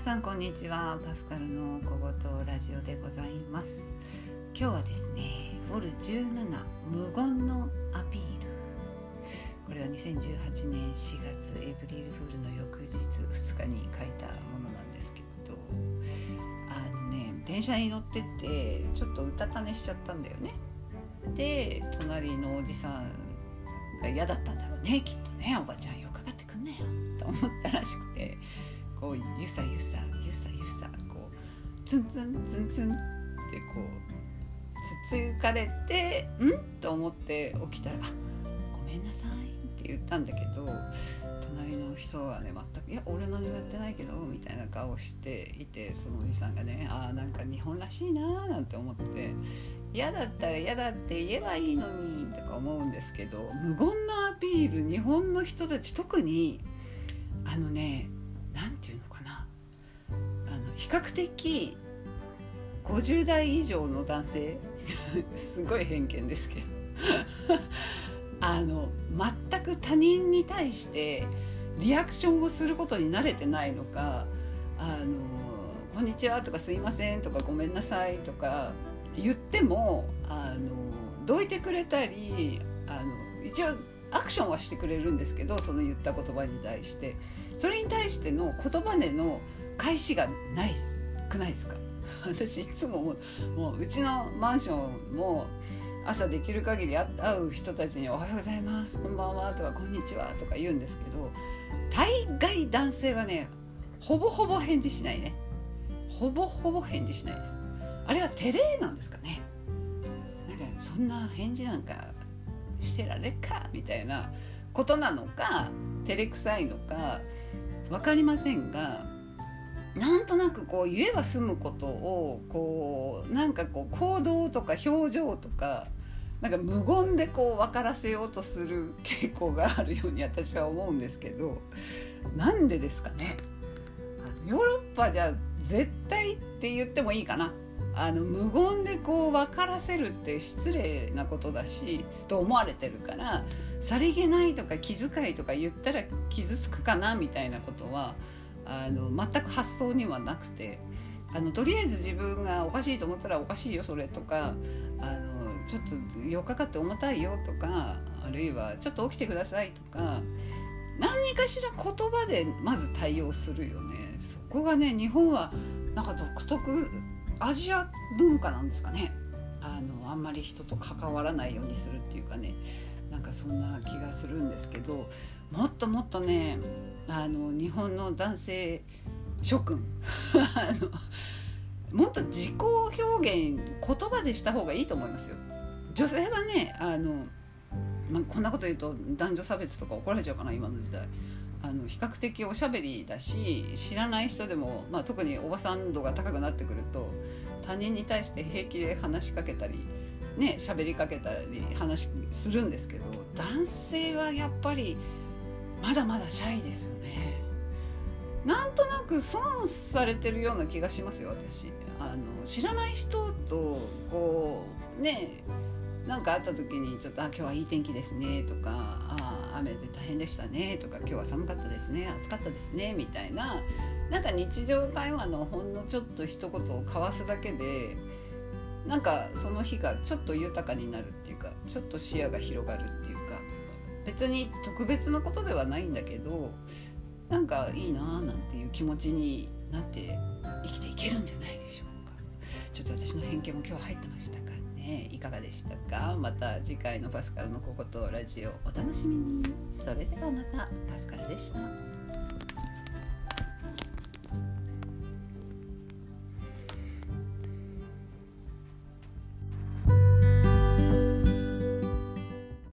さんこんにちは。パスカルの小言ラジオでございます。今日はですねフォル17無言のアピール。これは2018年4月エイプリルフールの翌日2日に書いたものなんですけど。あのね電車に乗ってってちょっとうたた寝しちゃったんだよね。で隣のおじさんが嫌だったんだろうねきっとね。おばちゃんよかかってくんねよ。と思ったらしくて。こうゆさゆさゆさゆさこうツンツンツンツンってこうつつかれて「ん?」と思って起きたら「ごめんなさい」って言ったんだけど隣の人はね全く「いや俺何もやってないけど」みたいな顔していてそのおじさんがねあーなんか日本らしいななんて思って嫌だったら嫌だって言えばいいのにとか思うんですけど無言のアピール日本の人たち特にあのねなんていうのかな。あの比較的50代以上の男性 すごい偏見ですけど。あの全く他人に対してリアクションをすることに慣れてないのか「あのこんにちは」とか「すいません」とか「ごめんなさい」とか言ってもあのどいてくれたりあの一応アクションはしてくれるんですけどその言った言葉に対して。それに対しての言葉での返しがないくないですか？私いつももう。もううちのマンションも朝できる限り会う人たちに「おはようございます。こんばんは」とか「こんにちは」とか言うんですけど大概男性はねほぼほぼ返事しないね。ほぼほぼ返事しないです。あれは照れなんですかね。なんかそんな返事なんかしてられっかみたいなことなのか照れくさいのか分かりませんがなんとなくこう言えば済むことをこうなんかこう行動とか表情とかなんか無言でこう分からせようとする傾向があるように私は思うんですけどなんでですかね。ヨーロッパじゃ絶対って言ってもいいかな。あの無言でこう分からせるって失礼なことだしと思われてるからさりげないとか気遣いとか言ったら傷つくかなみたいなことはあの全く発想にはなくてあのとりあえず自分がおかしいと思ったらおかしいよそれとかあのちょっと4日かって重たいよとかあるいはちょっと起きてくださいとか何かしら言葉でまず対応するよね。そこがね日本はなんか独特アジア文化なんですかねあのあんまり人と関わらないようにするっていうかねなんかそんな気がするんですけどもっともっとねあの日本の男性諸君 あのもっと自己表現言葉でした方がいいと思いますよ。女性はねあの、まあ、こんなこと言うと男女差別とか怒られちゃうかな今の時代。あの比較的おしゃべりだし知らない人でも、まあ、特におばさん度が高くなってくると他人に対して平気で話しかけたりね喋りかけたり話するんですけど男性はやっぱりまだまだシャイですよね。なんとなく損されてるような気がしますよ私あの知らない人とこうねなんかあった時にちょっと「あ今日はいい天気ですね」とか「あ雨で大変でしたね」とか「今日は寒かったですね暑かったですね」みたいななんか日常会話のほんのちょっと一言を交わすだけでなんかその日がちょっと豊かになるっていうかちょっと視野が広がるっていうか別に特別なことではないんだけどなんかいいなーなんていう気持ちになって生きていけるんじゃないでしょうか。ちょっと私の偏見も今日入ってましたえーいかがでしたか？また次回のパスカルのこことラジオお楽しみに。それではまたパスカルでした。